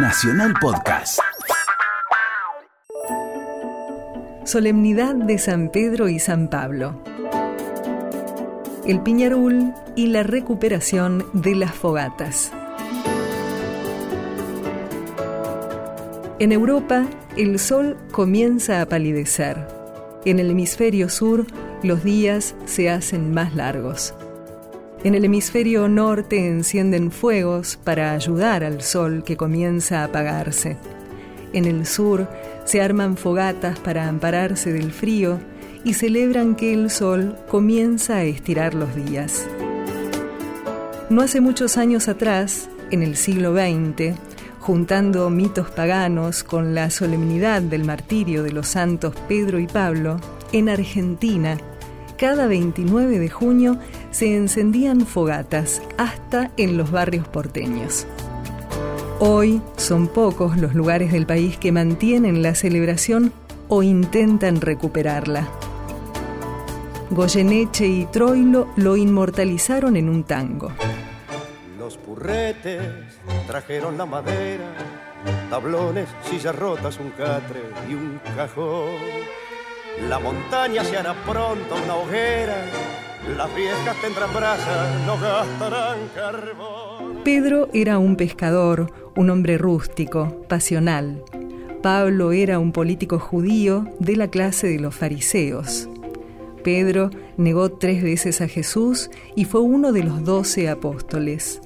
Nacional Podcast. Solemnidad de San Pedro y San Pablo. El Piñarul y la recuperación de las fogatas. En Europa, el sol comienza a palidecer. En el hemisferio sur, los días se hacen más largos. En el hemisferio norte encienden fuegos para ayudar al sol que comienza a apagarse. En el sur se arman fogatas para ampararse del frío y celebran que el sol comienza a estirar los días. No hace muchos años atrás, en el siglo XX, juntando mitos paganos con la solemnidad del martirio de los santos Pedro y Pablo, en Argentina cada 29 de junio se encendían fogatas, hasta en los barrios porteños. Hoy son pocos los lugares del país que mantienen la celebración o intentan recuperarla. Goyeneche y Troilo lo inmortalizaron en un tango. Los purretes trajeron la madera, tablones, sillas rotas, un catre y un cajón la montaña se hará pronto una hoguera, las viejas tendrán no gastarán carbón. Pedro era un pescador, un hombre rústico, pasional. Pablo era un político judío de la clase de los fariseos. Pedro negó tres veces a Jesús y fue uno de los doce apóstoles.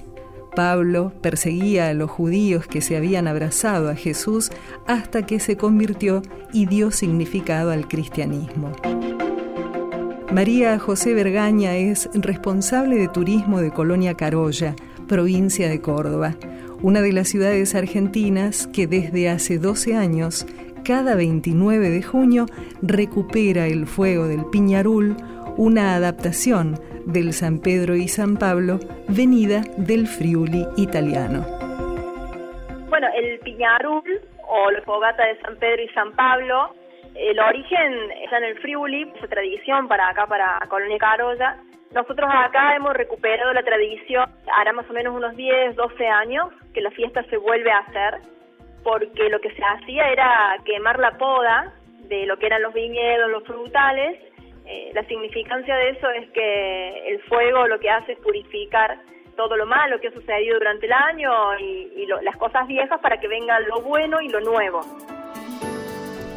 Pablo perseguía a los judíos que se habían abrazado a Jesús hasta que se convirtió y dio significado al cristianismo. María José Vergaña es responsable de turismo de Colonia Carolla, provincia de Córdoba, una de las ciudades argentinas que desde hace 12 años, cada 29 de junio, recupera el fuego del Piñarul, una adaptación del San Pedro y San Pablo, venida del Friuli italiano. Bueno, el Piñarul o la fogata de San Pedro y San Pablo, el origen está en el Friuli, esa tradición para acá, para Colonia Carolla. Nosotros acá hemos recuperado la tradición, hará más o menos unos 10, 12 años que la fiesta se vuelve a hacer, porque lo que se hacía era quemar la poda de lo que eran los viñedos, los frutales, eh, la significancia de eso es que el fuego lo que hace es purificar todo lo malo que ha sucedido durante el año y, las cosas viejas para que venga lo bueno y lo nuevo.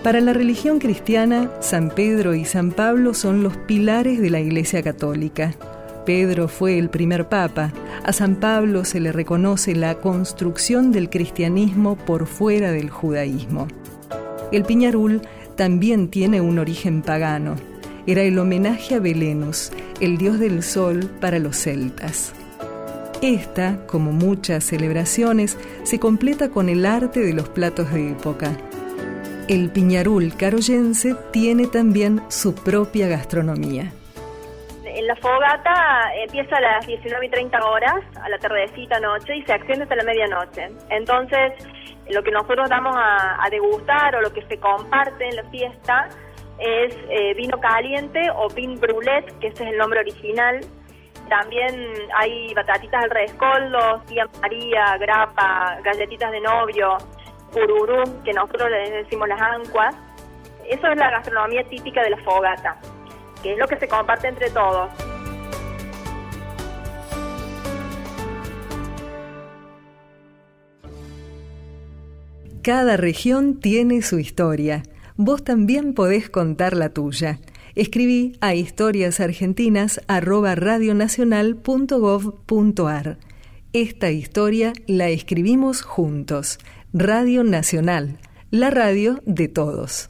Para la religión cristiana, San Pedro y San Pablo son los pilares de la Iglesia Católica. Pedro fue el primer papa. A San Pablo se le reconoce la construcción del cristianismo por fuera del judaísmo. El piñarul también tiene un origen pagano era el homenaje a Belenus, el dios del sol para los celtas. Esta, como muchas celebraciones, se completa con el arte de los platos de época. El piñarul caroyense tiene también su propia gastronomía. En la fogata empieza a las 19 y 30 horas, a la tardecita noche, y se extiende hasta la medianoche. Entonces, lo que nosotros damos a, degustar o lo que se comparte en la fiesta es eh, vino caliente o vin brulet, que ese es el nombre original. También hay batatitas al rescoldo, tía María, grapa, galletitas de novio, cururú, que nosotros les decimos las ancuas. Eso es la gastronomía típica de la fogata, que es lo que se comparte entre todos. Cada región tiene su historia vos también podés contar la tuya. Escribí a historiasargentinas@radionacional.gov.ar. Esta historia la escribimos juntos. Radio Nacional, la radio de todos.